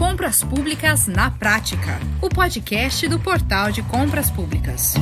Compras Públicas na Prática, o podcast do Portal de Compras Públicas.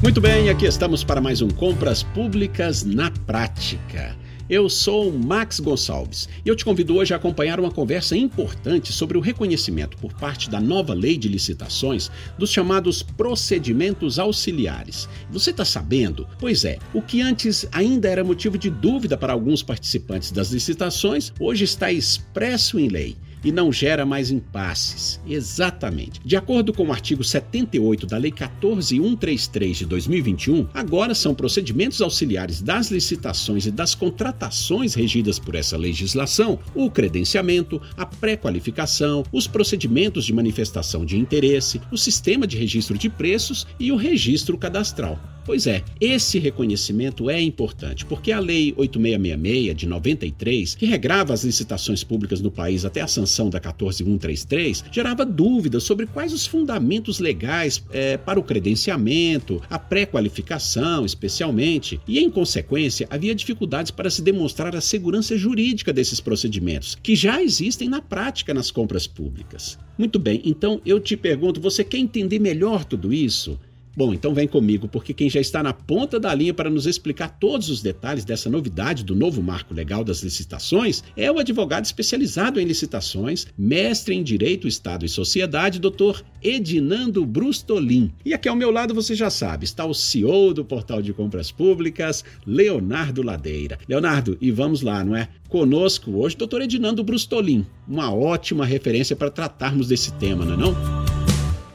Muito bem, aqui estamos para mais um Compras Públicas na Prática. Eu sou Max Gonçalves e eu te convido hoje a acompanhar uma conversa importante sobre o reconhecimento por parte da nova lei de licitações dos chamados procedimentos auxiliares. Você está sabendo? Pois é, o que antes ainda era motivo de dúvida para alguns participantes das licitações, hoje está expresso em lei e não gera mais impasses. Exatamente. De acordo com o artigo 78 da Lei 14133 de 2021, agora são procedimentos auxiliares das licitações e das contratações regidas por essa legislação o credenciamento, a pré-qualificação, os procedimentos de manifestação de interesse, o sistema de registro de preços e o registro cadastral. Pois é, esse reconhecimento é importante, porque a Lei 8666 de 93, que regrava as licitações públicas no país até a sanção da 14133, gerava dúvidas sobre quais os fundamentos legais é, para o credenciamento, a pré-qualificação, especialmente, e em consequência havia dificuldades para se demonstrar a segurança jurídica desses procedimentos, que já existem na prática nas compras públicas. Muito bem, então eu te pergunto, você quer entender melhor tudo isso? Bom, então vem comigo, porque quem já está na ponta da linha para nos explicar todos os detalhes dessa novidade do novo marco legal das licitações é o advogado especializado em licitações, mestre em Direito, Estado e Sociedade, doutor Edinando Brustolin. E aqui ao meu lado, você já sabe, está o CEO do Portal de Compras Públicas, Leonardo Ladeira. Leonardo, e vamos lá, não é? Conosco hoje, doutor Edinando Brustolin, uma ótima referência para tratarmos desse tema, não é não?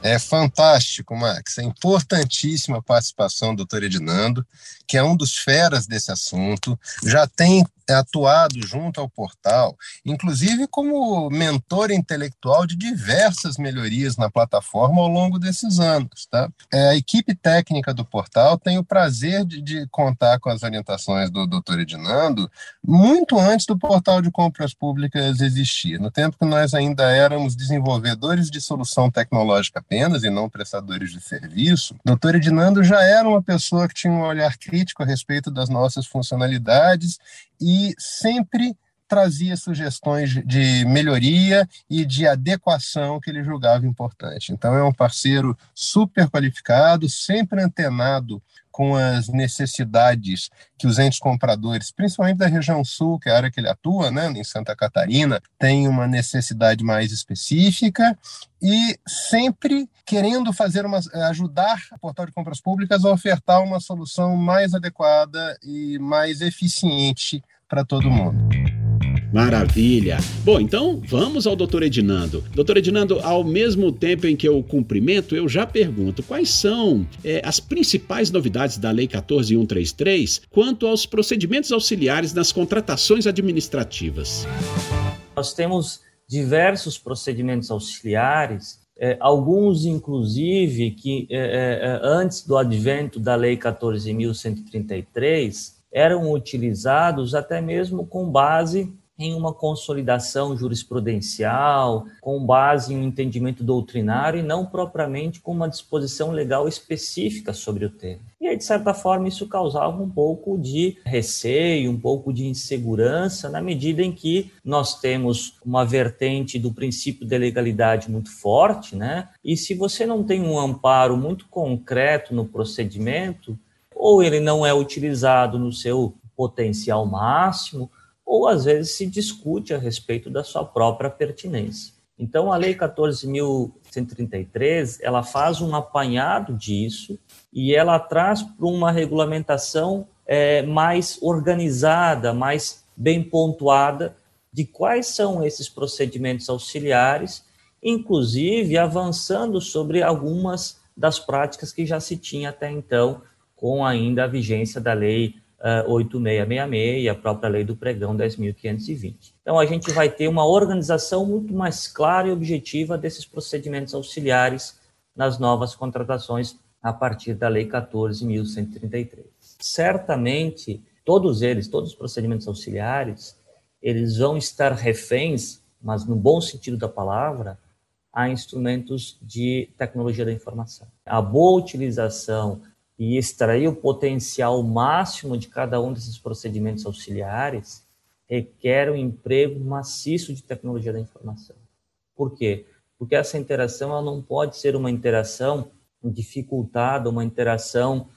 É fantástico, Max. É importantíssima a participação do doutor Edinando, que é um dos feras desse assunto, já tem atuado junto ao portal, inclusive como mentor intelectual de diversas melhorias na plataforma ao longo desses anos. Tá? É, a equipe técnica do portal tem o prazer de, de contar com as orientações do Dr. Edinando muito antes do portal de compras públicas existir, no tempo que nós ainda éramos desenvolvedores de solução tecnológica apenas e não prestadores de serviço. Dr. Edinando já era uma pessoa que tinha um olhar crítico a respeito das nossas funcionalidades e sempre trazia sugestões de melhoria e de adequação que ele julgava importante. Então é um parceiro super qualificado, sempre antenado com as necessidades que os entes compradores, principalmente da região sul, que é a área que ele atua, né, em Santa Catarina, tem uma necessidade mais específica e sempre querendo fazer uma ajudar o portal de compras públicas a ofertar uma solução mais adequada e mais eficiente para todo mundo. Maravilha! Bom, então vamos ao doutor Edinando. Doutor Edinando, ao mesmo tempo em que eu cumprimento, eu já pergunto quais são é, as principais novidades da Lei 14133 quanto aos procedimentos auxiliares nas contratações administrativas. Nós temos diversos procedimentos auxiliares, é, alguns inclusive que é, é, antes do advento da Lei 14.133 eram utilizados até mesmo com base em uma consolidação jurisprudencial, com base em um entendimento doutrinário e não propriamente com uma disposição legal específica sobre o tema. E aí, de certa forma, isso causava um pouco de receio, um pouco de insegurança, na medida em que nós temos uma vertente do princípio de legalidade muito forte, né? E se você não tem um amparo muito concreto no procedimento, ou ele não é utilizado no seu potencial máximo, ou às vezes se discute a respeito da sua própria pertinência. Então, a Lei 14.133, ela faz um apanhado disso e ela traz para uma regulamentação é, mais organizada, mais bem pontuada de quais são esses procedimentos auxiliares, inclusive avançando sobre algumas das práticas que já se tinha até então com ainda a vigência da Lei uh, 8666 e a própria Lei do Pregão 10.520. Então, a gente vai ter uma organização muito mais clara e objetiva desses procedimentos auxiliares nas novas contratações a partir da Lei 14.133. Certamente, todos eles, todos os procedimentos auxiliares, eles vão estar reféns, mas no bom sentido da palavra, a instrumentos de tecnologia da informação. A boa utilização e extrair o potencial máximo de cada um desses procedimentos auxiliares requer um emprego maciço de tecnologia da informação. Por quê? Porque essa interação ela não pode ser uma interação dificultada, uma interação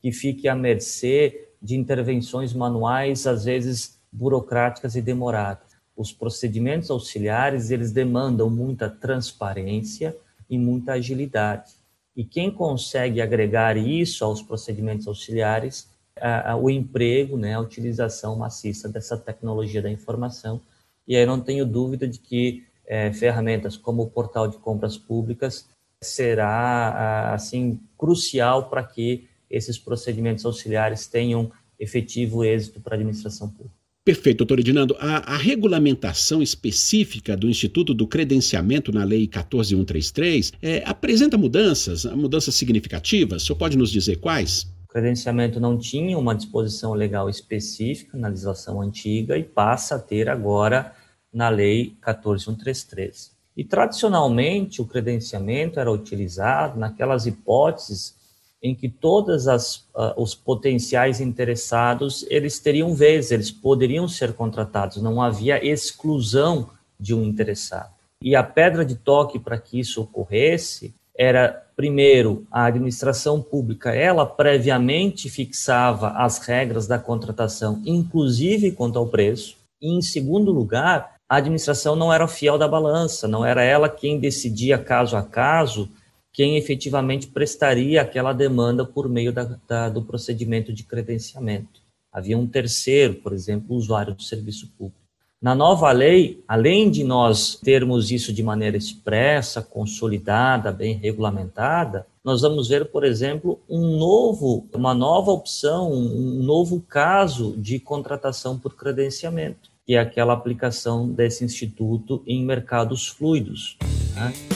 que fique à mercê de intervenções manuais, às vezes burocráticas e demoradas. Os procedimentos auxiliares, eles demandam muita transparência e muita agilidade. E quem consegue agregar isso aos procedimentos auxiliares, a, a, o emprego, né, a utilização maciça dessa tecnologia da informação. E aí não tenho dúvida de que é, ferramentas como o portal de compras públicas será assim crucial para que esses procedimentos auxiliares tenham efetivo êxito para a administração pública. Perfeito, doutor Edinando. A, a, regulamentação específica do Instituto do Credenciamento na Lei 14133 é, apresenta mudanças, mudanças significativas? O senhor pode nos dizer quais? O credenciamento não tinha uma disposição legal específica na legislação antiga e passa a ter agora na Lei 14133. E tradicionalmente o credenciamento era utilizado naquelas hipóteses em que todos uh, os potenciais interessados eles teriam vez, eles poderiam ser contratados, não havia exclusão de um interessado. E a pedra de toque para que isso ocorresse era primeiro a administração pública, ela previamente fixava as regras da contratação, inclusive quanto ao preço. E em segundo lugar, a administração não era fiel da balança, não era ela quem decidia caso a caso quem efetivamente prestaria aquela demanda por meio da, da, do procedimento de credenciamento. Havia um terceiro, por exemplo, usuário do serviço público. Na nova lei, além de nós termos isso de maneira expressa, consolidada, bem regulamentada, nós vamos ver, por exemplo, um novo, uma nova opção, um novo caso de contratação por credenciamento, que é aquela aplicação desse instituto em mercados fluidos. Né?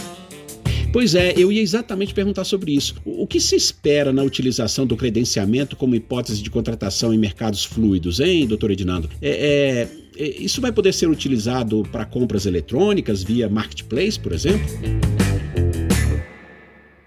Pois é, eu ia exatamente perguntar sobre isso. O que se espera na utilização do credenciamento como hipótese de contratação em mercados fluidos, hein, doutor Edinando? É, é, é isso vai poder ser utilizado para compras eletrônicas via marketplace, por exemplo?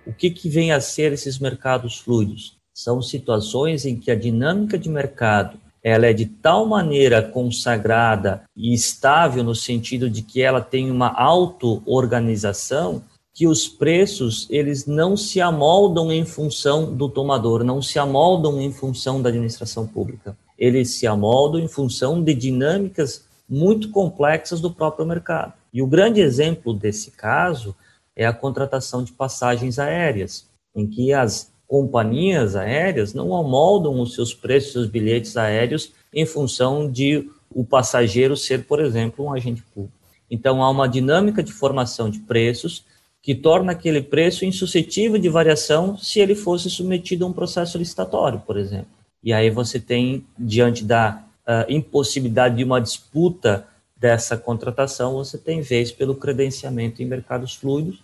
O que, que vem a ser esses mercados fluidos? São situações em que a dinâmica de mercado ela é de tal maneira consagrada e estável no sentido de que ela tem uma auto-organização que os preços eles não se amoldam em função do tomador, não se amoldam em função da administração pública. Eles se amoldam em função de dinâmicas muito complexas do próprio mercado. E o grande exemplo desse caso é a contratação de passagens aéreas, em que as companhias aéreas não amoldam os seus preços, seus bilhetes aéreos em função de o passageiro ser, por exemplo, um agente público. Então há uma dinâmica de formação de preços que torna aquele preço insuscetível de variação se ele fosse submetido a um processo licitatório, por exemplo. E aí você tem, diante da uh, impossibilidade de uma disputa dessa contratação, você tem vez pelo credenciamento em mercados fluidos,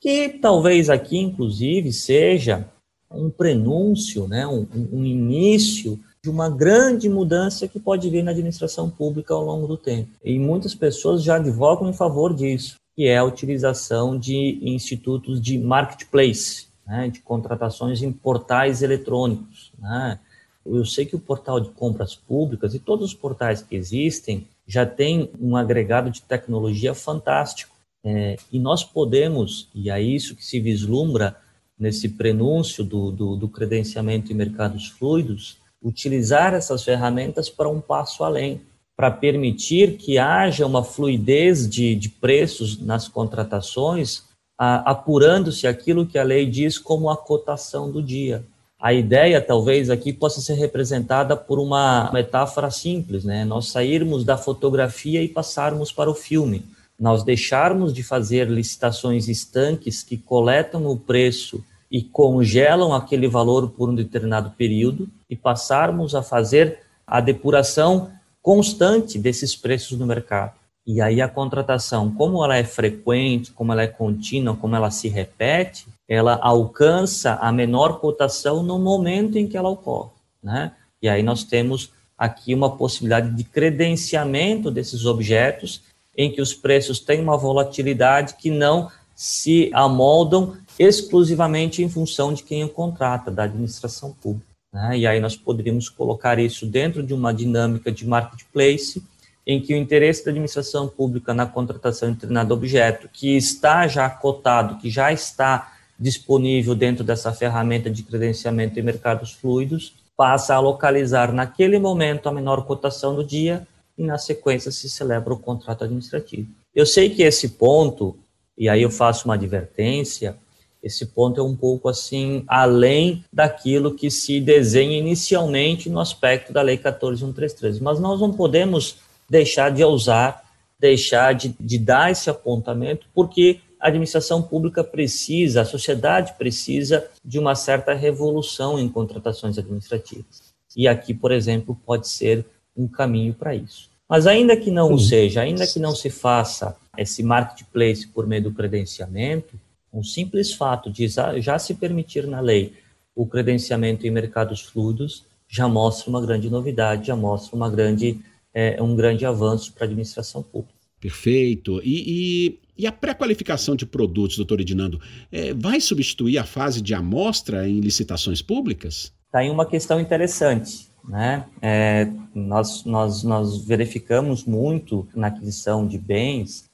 que talvez aqui, inclusive, seja um prenúncio, né, um, um início de uma grande mudança que pode vir na administração pública ao longo do tempo. E muitas pessoas já advogam em favor disso que é a utilização de institutos de marketplace, né, de contratações em portais eletrônicos. Né. Eu sei que o portal de compras públicas e todos os portais que existem já tem um agregado de tecnologia fantástico. É, e nós podemos, e é isso que se vislumbra nesse prenúncio do, do, do credenciamento em mercados fluidos, utilizar essas ferramentas para um passo além para permitir que haja uma fluidez de, de preços nas contratações, apurando-se aquilo que a lei diz como a cotação do dia. A ideia, talvez, aqui possa ser representada por uma metáfora simples, né? Nós sairmos da fotografia e passarmos para o filme. Nós deixarmos de fazer licitações estanques que coletam o preço e congelam aquele valor por um determinado período e passarmos a fazer a depuração constante desses preços no mercado. E aí a contratação, como ela é frequente, como ela é contínua, como ela se repete, ela alcança a menor cotação no momento em que ela ocorre, né? E aí nós temos aqui uma possibilidade de credenciamento desses objetos em que os preços têm uma volatilidade que não se amoldam exclusivamente em função de quem o contrata, da administração pública. Né? E aí nós poderíamos colocar isso dentro de uma dinâmica de marketplace em que o interesse da administração pública na contratação de determinado objeto, que está já cotado, que já está disponível dentro dessa ferramenta de credenciamento em mercados fluidos, passa a localizar naquele momento a menor cotação do dia e na sequência se celebra o contrato administrativo. Eu sei que esse ponto, e aí eu faço uma advertência, esse ponto é um pouco assim além daquilo que se desenha inicialmente no aspecto da Lei 14.133. Mas nós não podemos deixar de usar, deixar de, de dar esse apontamento, porque a administração pública precisa, a sociedade precisa de uma certa revolução em contratações administrativas. E aqui, por exemplo, pode ser um caminho para isso. Mas ainda que não o seja, ainda que não se faça esse marketplace por meio do credenciamento, um simples fato de já se permitir na lei o credenciamento em mercados fluidos já mostra uma grande novidade, já mostra uma grande, é, um grande avanço para a administração pública. Perfeito. E, e, e a pré-qualificação de produtos, doutor Edinando, é, vai substituir a fase de amostra em licitações públicas? Está aí uma questão interessante. Né? É, nós, nós, nós verificamos muito na aquisição de bens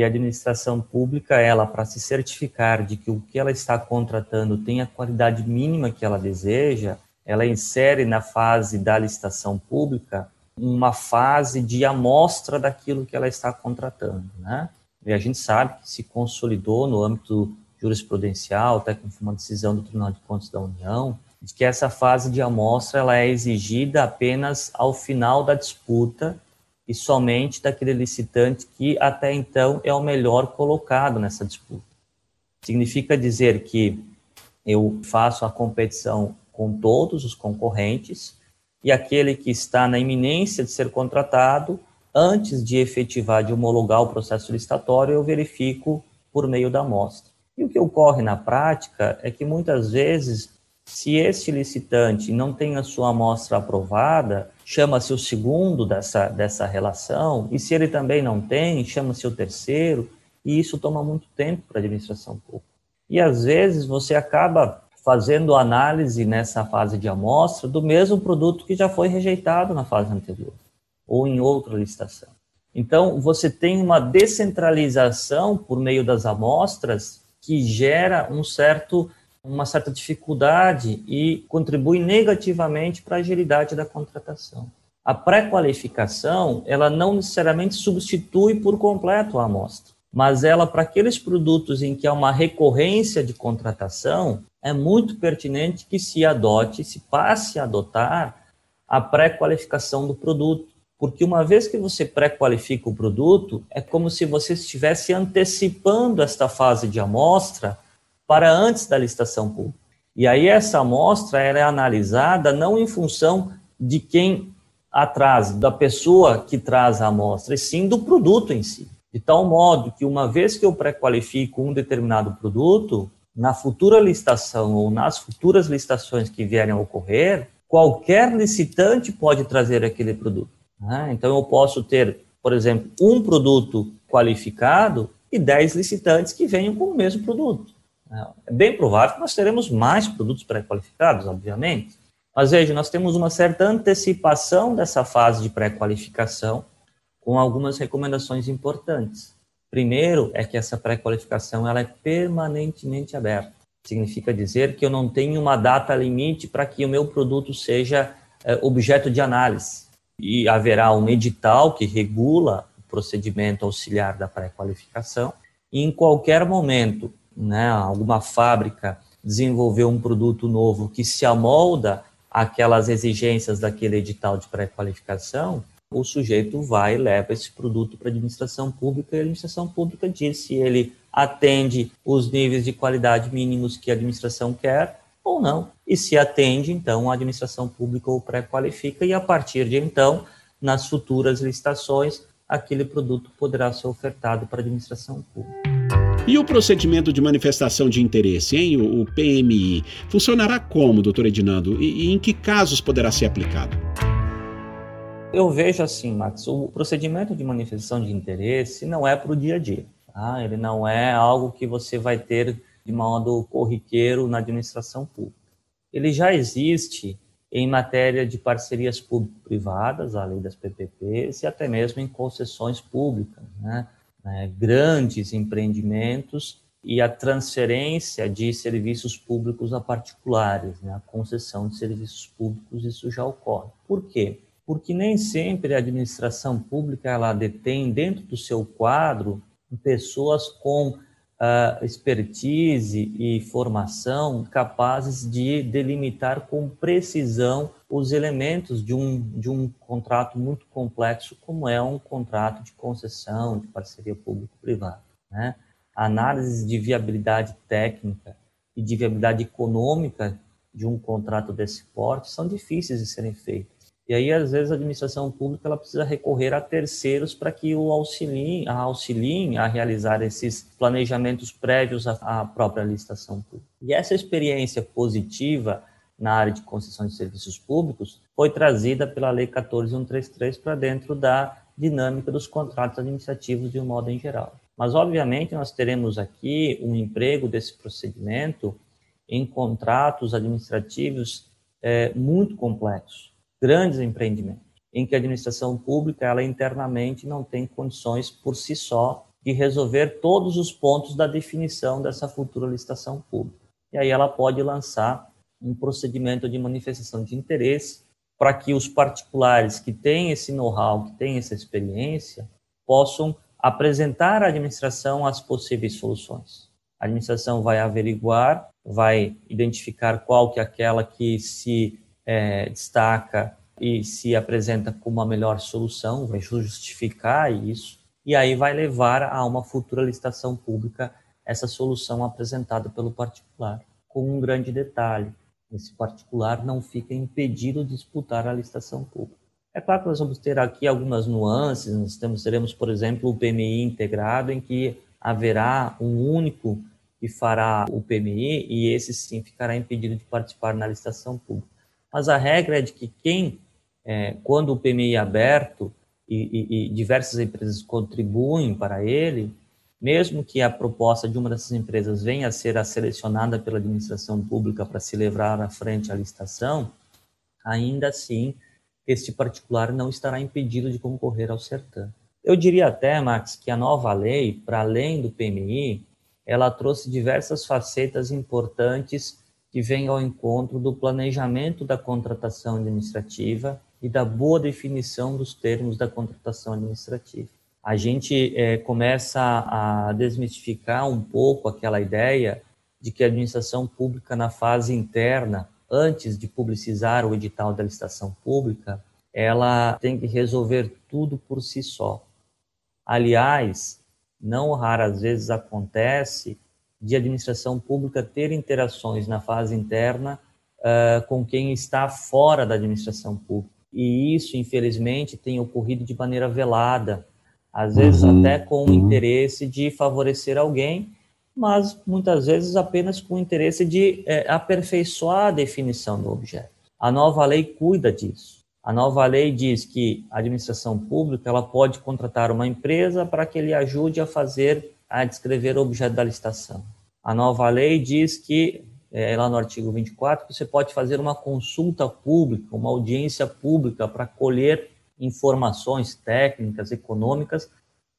que a administração pública, ela para se certificar de que o que ela está contratando tem a qualidade mínima que ela deseja, ela insere na fase da licitação pública uma fase de amostra daquilo que ela está contratando, né? E a gente sabe que se consolidou no âmbito jurisprudencial, até com uma decisão do Tribunal de Contas da União, de que essa fase de amostra ela é exigida apenas ao final da disputa e somente daquele licitante que até então é o melhor colocado nessa disputa. Significa dizer que eu faço a competição com todos os concorrentes e aquele que está na iminência de ser contratado, antes de efetivar, de homologar o processo licitatório, eu verifico por meio da amostra. E o que ocorre na prática é que muitas vezes se este licitante não tem a sua amostra aprovada, chama-se o segundo dessa, dessa relação, e se ele também não tem, chama-se o terceiro, e isso toma muito tempo para a administração pública. E às vezes você acaba fazendo análise nessa fase de amostra do mesmo produto que já foi rejeitado na fase anterior, ou em outra licitação. Então, você tem uma descentralização por meio das amostras que gera um certo uma certa dificuldade e contribui negativamente para a agilidade da contratação. A pré-qualificação, ela não necessariamente substitui por completo a amostra, mas ela, para aqueles produtos em que há uma recorrência de contratação, é muito pertinente que se adote, se passe a adotar a pré-qualificação do produto. Porque uma vez que você pré-qualifica o produto, é como se você estivesse antecipando esta fase de amostra para antes da licitação pública. E aí essa amostra é analisada não em função de quem atrás, da pessoa que traz a amostra, e sim do produto em si. De tal modo que uma vez que eu pré-qualifico um determinado produto, na futura licitação ou nas futuras licitações que vierem a ocorrer, qualquer licitante pode trazer aquele produto. Né? Então eu posso ter, por exemplo, um produto qualificado e dez licitantes que venham com o mesmo produto. É bem provável que nós teremos mais produtos pré-qualificados, obviamente, mas veja, nós temos uma certa antecipação dessa fase de pré-qualificação com algumas recomendações importantes. Primeiro é que essa pré-qualificação ela é permanentemente aberta. Significa dizer que eu não tenho uma data limite para que o meu produto seja é, objeto de análise. E haverá um edital que regula o procedimento auxiliar da pré-qualificação. E em qualquer momento né, alguma fábrica desenvolveu um produto novo que se amolda àquelas exigências daquele edital de pré-qualificação, o sujeito vai e leva esse produto para a administração pública e a administração pública diz se ele atende os níveis de qualidade mínimos que a administração quer ou não. E se atende, então a administração pública o pré-qualifica e a partir de então, nas futuras licitações, aquele produto poderá ser ofertado para a administração pública. E o procedimento de manifestação de interesse, hein? O, PMI, funcionará como, doutor Edinando? E, e em que casos poderá ser aplicado? Eu vejo assim, Max, o procedimento de manifestação de interesse não é para o dia a dia. Tá? Ele não é algo que você vai ter de modo corriqueiro na administração pública. Ele já existe em matéria de parcerias público-privadas, a lei das PPPs, e até mesmo em concessões públicas, né? Né? grandes empreendimentos e a transferência de serviços públicos a particulares, né? a concessão de serviços públicos, isso já ocorre. Por quê? Porque nem sempre a administração pública ela detém dentro do seu quadro pessoas com uh, expertise e formação capazes de delimitar com precisão os elementos de um, de um contrato muito complexo, como é um contrato de concessão, de parceria público-privada. Né? Análise de viabilidade técnica e de viabilidade econômica de um contrato desse porte são difíceis de serem feitas. E aí, às vezes, a administração pública ela precisa recorrer a terceiros para que o auxiliem, a auxiliem a realizar esses planejamentos prévios à, à própria licitação pública. E essa experiência positiva na área de concessão de serviços públicos foi trazida pela Lei 14133 para dentro da dinâmica dos contratos administrativos de um modo em geral. Mas, obviamente, nós teremos aqui um emprego desse procedimento em contratos administrativos é, muito complexos grandes empreendimentos, em que a administração pública, ela internamente não tem condições por si só de resolver todos os pontos da definição dessa futura licitação pública. E aí ela pode lançar um procedimento de manifestação de interesse para que os particulares que têm esse know-how, que têm essa experiência, possam apresentar à administração as possíveis soluções. A administração vai averiguar, vai identificar qual que é aquela que se é, destaca e se apresenta como a melhor solução, vai justificar isso, e aí vai levar a uma futura licitação pública essa solução apresentada pelo particular. Com um grande detalhe: esse particular não fica impedido de disputar a licitação pública. É claro que nós vamos ter aqui algumas nuances, nós temos, teremos, por exemplo, o PMI integrado, em que haverá um único que fará o PMI e esse sim ficará impedido de participar na licitação pública mas a regra é de que quem, é, quando o PMI é aberto e, e, e diversas empresas contribuem para ele, mesmo que a proposta de uma dessas empresas venha a ser a selecionada pela administração pública para se levar à frente à licitação, ainda assim, este particular não estará impedido de concorrer ao certame. Eu diria até, Max, que a nova lei, para além do PMI, ela trouxe diversas facetas importantes que vem ao encontro do planejamento da contratação administrativa e da boa definição dos termos da contratação administrativa. A gente é, começa a desmistificar um pouco aquela ideia de que a administração pública, na fase interna, antes de publicizar o edital da licitação pública, ela tem que resolver tudo por si só. Aliás, não raras vezes acontece de administração pública ter interações na fase interna uh, com quem está fora da administração pública. E isso, infelizmente, tem ocorrido de maneira velada, às vezes uhum. até com o interesse de favorecer alguém, mas muitas vezes apenas com o interesse de é, aperfeiçoar a definição do objeto. A nova lei cuida disso. A nova lei diz que a administração pública ela pode contratar uma empresa para que ele ajude a fazer a descrever o objeto da licitação. A nova lei diz que, é, lá no artigo 24, que você pode fazer uma consulta pública, uma audiência pública para colher informações técnicas, econômicas,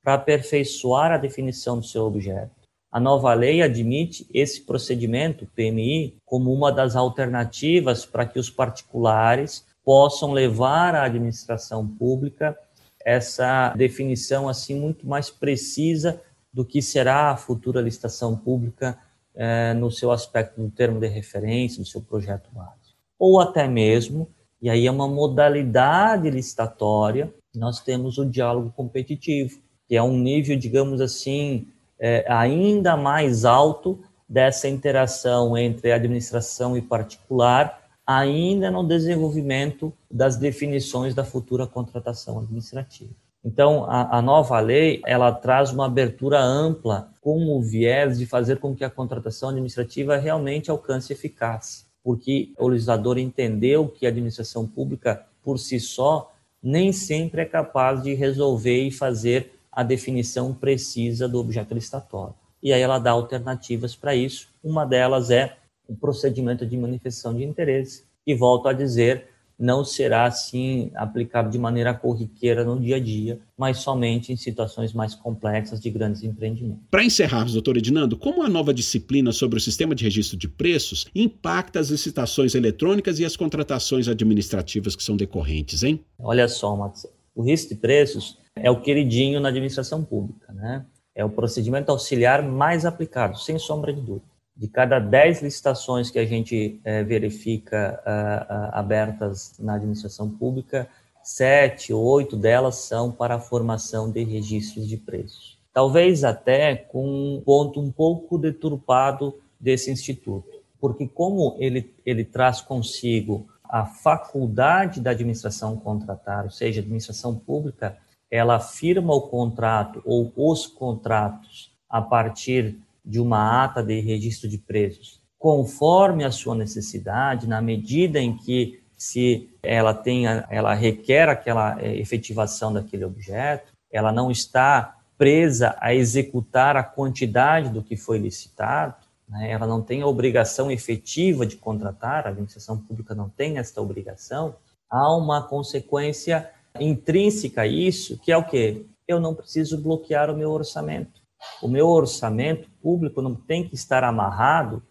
para aperfeiçoar a definição do seu objeto. A nova lei admite esse procedimento, PMI, como uma das alternativas para que os particulares possam levar à administração pública essa definição assim muito mais precisa do que será a futura licitação pública é, no seu aspecto do termo de referência, no seu projeto básico. Ou até mesmo, e aí é uma modalidade licitatória, nós temos o diálogo competitivo, que é um nível, digamos assim, é, ainda mais alto dessa interação entre administração e particular, ainda no desenvolvimento das definições da futura contratação administrativa. Então, a, a, nova lei, ela traz uma abertura ampla com o viés de fazer com que a contratação administrativa realmente alcance eficácia, porque o legislador entendeu que a administração pública, por si só, nem sempre é capaz de resolver e fazer a definição precisa do objeto licitatório. E aí ela dá alternativas para isso. Uma delas é o procedimento de manifestação de interesse, que, volto a dizer, não será assim aplicado de maneira corriqueira no dia a dia, mas somente em situações mais complexas de grandes empreendimentos. Para encerrarmos, doutor Edinando, como a nova disciplina sobre o sistema de registro de preços impacta as licitações eletrônicas e as contratações administrativas que são decorrentes, hein? Olha só, Max, o registro de preços é o queridinho na administração pública, né? É o procedimento auxiliar mais aplicado, sem sombra de dúvida de cada 10 licitações que a gente é, verifica uh, uh, abertas na administração pública, sete, oito delas são para a formação de registros de preços. Talvez até com um ponto um pouco deturpado desse instituto, porque como ele, ele traz consigo a faculdade da administração contratar, ou seja, a administração pública, ela firma o contrato ou os contratos a partir de uma ata de registro de preços, conforme a sua necessidade, na medida em que se ela tenha, ela requer aquela é, efetivação daquele objeto, ela não está presa a executar a quantidade do que foi licitado, né? ela não tem a obrigação efetiva de contratar, a administração pública não tem esta obrigação, há uma consequência intrínseca a isso, que é o quê? Eu não preciso bloquear o meu orçamento. O meu orçamento público não tem que estar amarrado,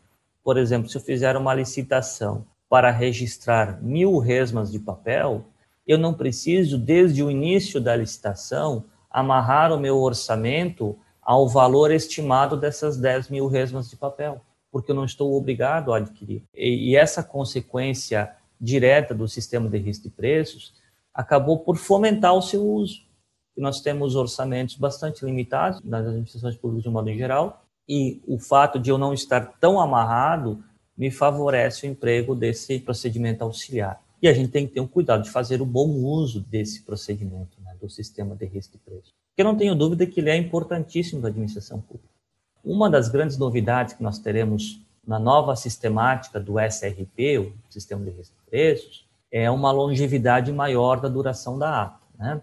por exemplo, se eu fizer uma licitação para registrar mil resmas de papel, eu não preciso, desde o início da licitação, amarrar o meu orçamento ao valor estimado dessas 10 mil resmas de papel, porque eu não estou obrigado a adquirir. E, e essa consequência direta do sistema de risco de preços acabou por fomentar o seu uso nós temos orçamentos bastante limitados nas administrações públicas de um modo geral, e o fato de eu não estar tão amarrado me favorece o emprego desse procedimento auxiliar. E a gente tem que ter um cuidado de fazer o bom uso desse procedimento, né, do sistema de risco de preço. Porque não tenho dúvida que ele é importantíssimo para a administração pública. Uma das grandes novidades que nós teremos na nova sistemática do SRP, o Sistema de Risco de Preços, é uma longevidade maior da duração da ata. Né?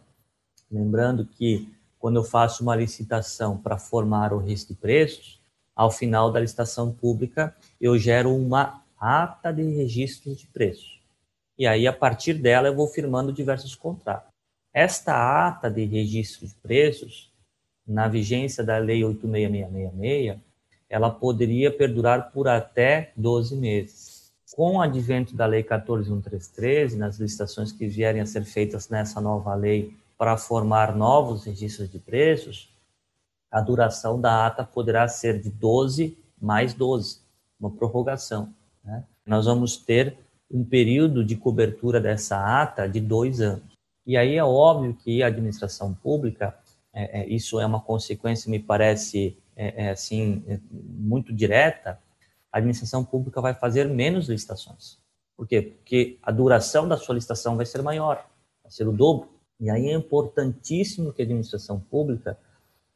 Lembrando que quando eu faço uma licitação para formar o risco de preços, ao final da licitação pública, eu gero uma ata de registro de preços. E aí, a partir dela, eu vou firmando diversos contratos. Esta ata de registro de preços, na vigência da Lei 86666, ela poderia perdurar por até 12 meses. Com o advento da Lei 14113, nas licitações que vierem a ser feitas nessa nova lei para formar novos registros de preços, a duração da ata poderá ser de 12 mais 12, uma prorrogação. Né? Nós vamos ter um período de cobertura dessa ata de dois anos. E aí é óbvio que a administração pública, é, é, isso é uma consequência, me parece, é, é assim, é, muito direta, a administração pública vai fazer menos licitações. Por quê? Porque a duração da sua licitação vai ser maior, vai ser o dobro. E aí é importantíssimo que a administração pública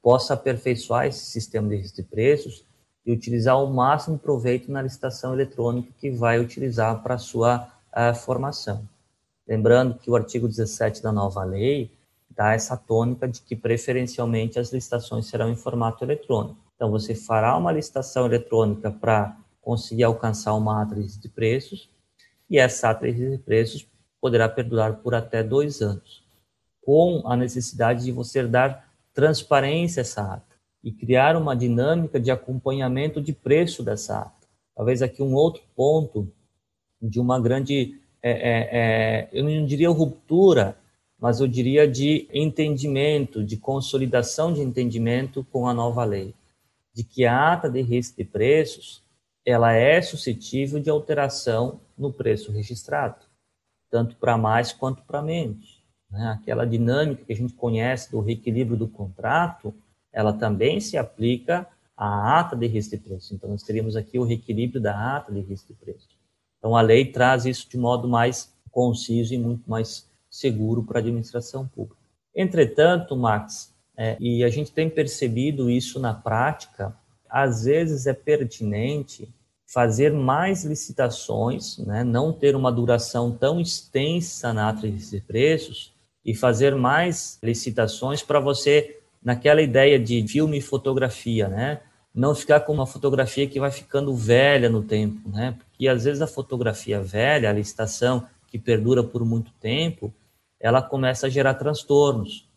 possa aperfeiçoar esse sistema de registro de preços e utilizar o máximo proveito na licitação eletrônica que vai utilizar para sua uh, formação. Lembrando que o artigo 17 da nova lei dá essa tônica de que preferencialmente as licitações serão em formato eletrônico. Então você fará uma licitação eletrônica para conseguir alcançar uma ata de preços e essa ata de preços poderá perdurar por até dois anos com a necessidade de você dar transparência a essa ata e criar uma dinâmica de acompanhamento de preço dessa ata. Talvez aqui um outro ponto de uma grande, é, é, é, eu não diria ruptura, mas eu diria de entendimento, de consolidação de entendimento com a nova lei, de que a ata de risco de preços ela é suscetível de alteração no preço registrado, tanto para mais quanto para menos né, aquela dinâmica que a gente conhece do reequilíbrio do contrato, ela também se aplica à ata de risco de preço. Então, nós teríamos aqui o reequilíbrio da ata de risco de preço. Então, a lei traz isso de modo mais conciso e muito mais seguro para a administração pública. Entretanto, Max, é, e a gente tem percebido isso na prática, às vezes é pertinente fazer mais licitações, né, não ter uma duração tão extensa na ata de preços, e fazer mais licitações para você, naquela ideia de filme e fotografia, né? não ficar com uma fotografia que vai ficando velha no tempo, né? Porque às vezes a fotografia velha, a licitação que perdura por muito tempo, ela começa a gerar transtornos.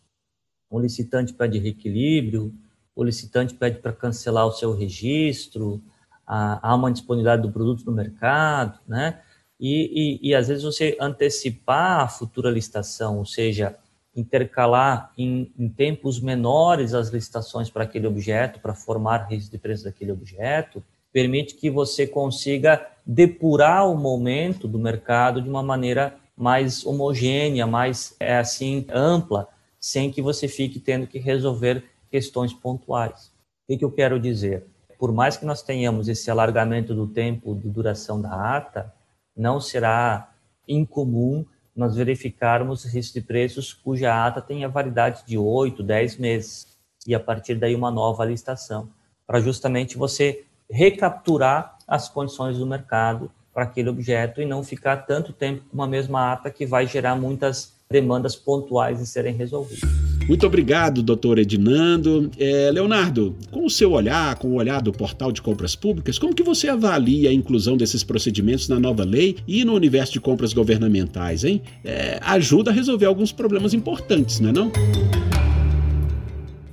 O licitante pede reequilíbrio, o licitante pede para cancelar o seu registro, há uma disponibilidade do produto no mercado, né? E, e, e às vezes você antecipar a futura licitação, ou seja, intercalar em, em tempos menores as licitações para aquele objeto, para formar risco de preço daquele objeto, permite que você consiga depurar o momento do mercado de uma maneira mais homogênea, mais é assim ampla, sem que você fique tendo que resolver questões pontuais. O que, que eu quero dizer? Por mais que nós tenhamos esse alargamento do tempo de duração da ata, não será incomum nós verificarmos risco de preços cuja ata tenha validade de 8, 10 meses, e a partir daí uma nova licitação, para justamente você recapturar as condições do mercado para aquele objeto e não ficar tanto tempo com uma mesma ata que vai gerar muitas demandas pontuais de serem resolvidas. Muito obrigado, doutor Edinando. É, Leonardo, com o seu olhar, com o olhar do portal de compras públicas, como que você avalia a inclusão desses procedimentos na nova lei e no universo de compras governamentais, hein? É, ajuda a resolver alguns problemas importantes, não é não?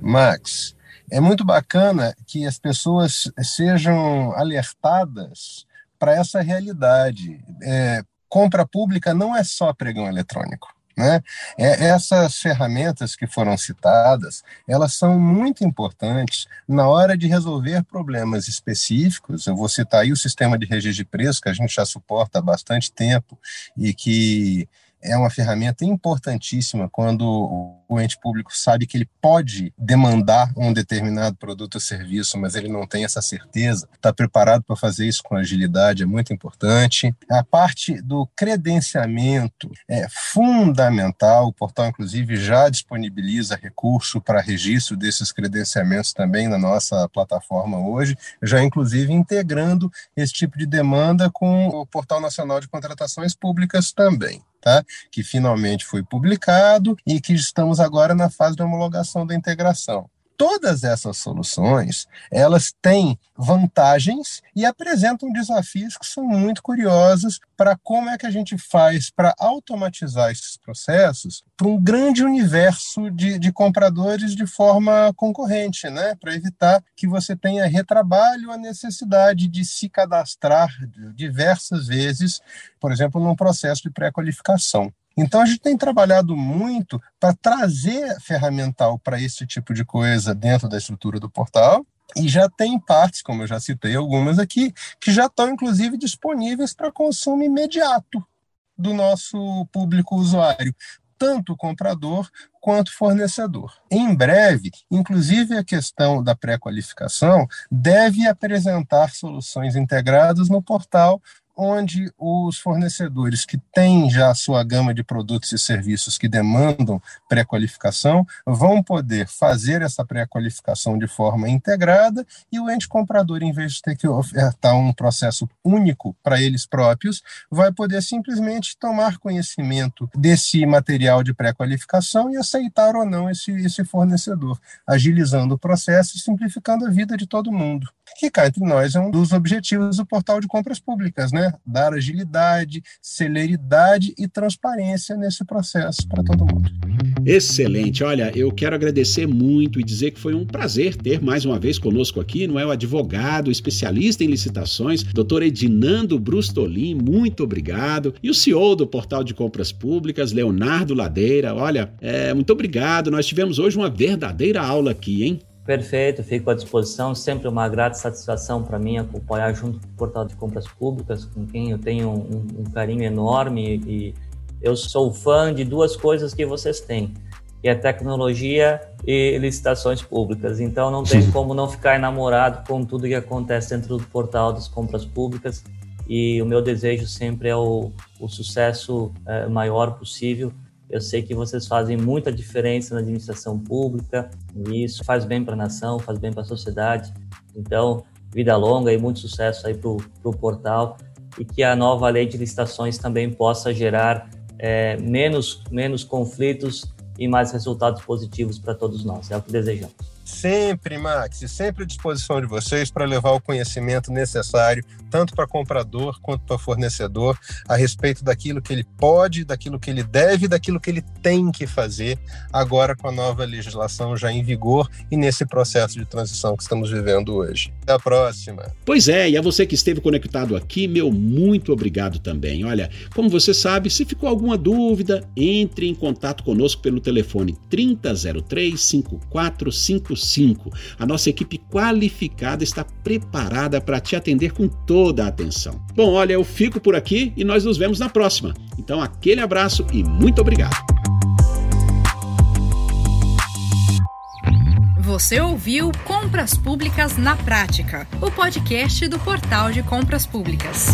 Max, é muito bacana que as pessoas sejam alertadas para essa realidade. É, compra pública não é só pregão eletrônico. Né? É, essas ferramentas que foram citadas, elas são muito importantes na hora de resolver problemas específicos. Eu vou citar aí o sistema de registro de preço, que a gente já suporta há bastante tempo e que é uma ferramenta importantíssima quando o ente público sabe que ele pode demandar um determinado produto ou serviço, mas ele não tem essa certeza. Está preparado para fazer isso com agilidade é muito importante. A parte do credenciamento é fundamental. O portal, inclusive, já disponibiliza recurso para registro desses credenciamentos também na nossa plataforma hoje, já inclusive integrando esse tipo de demanda com o Portal Nacional de Contratações Públicas também tá? que finalmente foi publicado e que estamos agora na fase de homologação da integração todas essas soluções elas têm vantagens e apresentam desafios que são muito curiosos para como é que a gente faz para automatizar esses processos para um grande universo de, de compradores de forma concorrente, né? para evitar que você tenha retrabalho a necessidade de se cadastrar diversas vezes, por exemplo, num processo de pré-qualificação. Então a gente tem trabalhado muito para trazer ferramental para esse tipo de coisa dentro da estrutura do portal. E já tem partes, como eu já citei algumas aqui, que já estão inclusive disponíveis para consumo imediato do nosso público usuário, tanto comprador quanto fornecedor. Em breve, inclusive a questão da pré-qualificação deve apresentar soluções integradas no portal onde os fornecedores que têm já a sua gama de produtos e serviços que demandam pré-qualificação vão poder fazer essa pré-qualificação de forma integrada e o ente comprador, em vez de ter que ofertar um processo único para eles próprios, vai poder simplesmente tomar conhecimento desse material de pré-qualificação e aceitar ou não esse, esse fornecedor, agilizando o processo e simplificando a vida de todo mundo que cá entre nós é um dos objetivos do portal de compras públicas, né? Dar agilidade, celeridade e transparência nesse processo para todo mundo. Excelente. Olha, eu quero agradecer muito e dizer que foi um prazer ter mais uma vez conosco aqui, não é o advogado, especialista em licitações, doutor Edinando Brustolin, muito obrigado. E o CEO do Portal de Compras Públicas, Leonardo Ladeira, olha, é, muito obrigado. Nós tivemos hoje uma verdadeira aula aqui, hein? Perfeito, fico à disposição. Sempre uma grata satisfação para mim acompanhar junto com o Portal de Compras Públicas, com quem eu tenho um, um, carinho enorme e eu sou fã de duas coisas que vocês têm, que é tecnologia e licitações públicas. Então não tem como não ficar enamorado com tudo que acontece dentro do Portal das Compras Públicas e o meu desejo sempre é o, o sucesso é, maior possível eu sei que vocês fazem muita diferença na administração pública e isso faz bem para a nação, faz bem para a sociedade. Então, vida longa e muito sucesso aí para o portal e que a nova lei de licitações também possa gerar é, menos, menos conflitos e mais resultados positivos para todos nós. É o que desejamos. Sempre, Max, sempre à disposição de vocês para levar o conhecimento necessário, tanto para comprador quanto para fornecedor, a respeito daquilo que ele pode, daquilo que ele deve, daquilo que ele tem que fazer, agora com a nova legislação já em vigor e nesse processo de transição que estamos vivendo hoje. Até a próxima. Pois é, e a você que esteve conectado aqui, meu muito obrigado também. Olha, como você sabe, se ficou alguma dúvida, entre em contato conosco pelo telefone 3003 5455 5. A nossa equipe qualificada está preparada para te atender com toda a atenção. Bom, olha, eu fico por aqui e nós nos vemos na próxima. Então, aquele abraço e muito obrigado. Você ouviu Compras Públicas na Prática, o podcast do Portal de Compras Públicas.